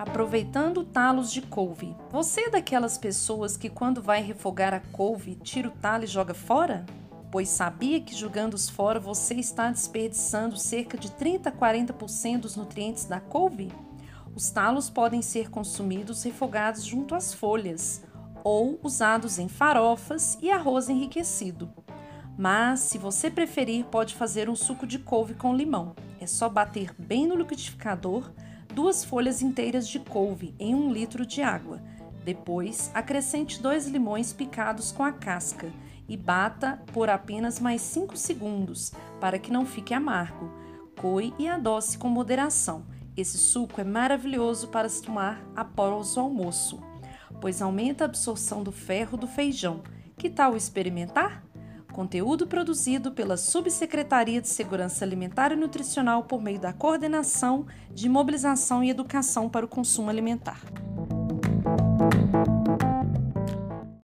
Aproveitando talos de couve. Você é daquelas pessoas que quando vai refogar a couve, tira o talo e joga fora? Pois sabia que jogando-os fora você está desperdiçando cerca de 30 a 40% dos nutrientes da couve? Os talos podem ser consumidos refogados junto às folhas ou usados em farofas e arroz enriquecido. Mas, se você preferir, pode fazer um suco de couve com limão. É só bater bem no liquidificador duas folhas inteiras de couve em um litro de água. Depois, acrescente dois limões picados com a casca e bata por apenas mais 5 segundos para que não fique amargo. Coe e adoce com moderação. Esse suco é maravilhoso para se tomar após o almoço, pois aumenta a absorção do ferro do feijão. Que tal experimentar? Conteúdo produzido pela Subsecretaria de Segurança Alimentar e Nutricional por meio da Coordenação de Mobilização e Educação para o Consumo Alimentar.